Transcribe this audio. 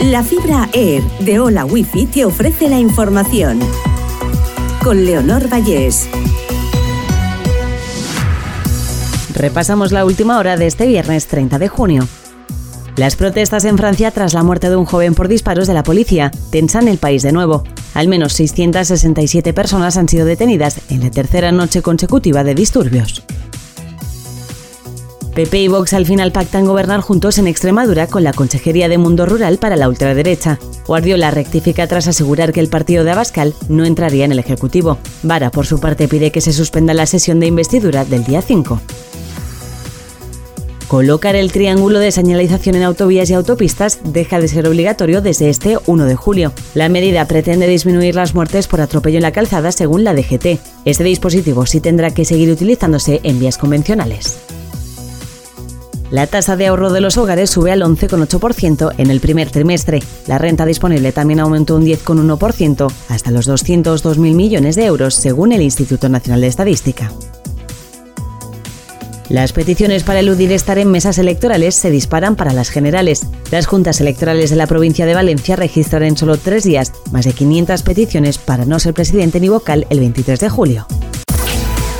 La fibra Air de Hola Wifi te ofrece la información. Con Leonor Vallés. Repasamos la última hora de este viernes 30 de junio. Las protestas en Francia tras la muerte de un joven por disparos de la policía tensan el país de nuevo. Al menos 667 personas han sido detenidas en la tercera noche consecutiva de disturbios. PP y Vox al final pactan gobernar juntos en Extremadura con la Consejería de Mundo Rural para la ultraderecha. Guardiola rectifica tras asegurar que el partido de Abascal no entraría en el Ejecutivo. Vara, por su parte, pide que se suspenda la sesión de investidura del día 5. Colocar el triángulo de señalización en autovías y autopistas deja de ser obligatorio desde este 1 de julio. La medida pretende disminuir las muertes por atropello en la calzada según la DGT. Este dispositivo sí tendrá que seguir utilizándose en vías convencionales. La tasa de ahorro de los hogares sube al 11,8% en el primer trimestre. La renta disponible también aumentó un 10,1% hasta los 202.000 millones de euros, según el Instituto Nacional de Estadística. Las peticiones para eludir estar en mesas electorales se disparan para las generales. Las juntas electorales de la provincia de Valencia registran en solo tres días más de 500 peticiones para no ser presidente ni vocal el 23 de julio.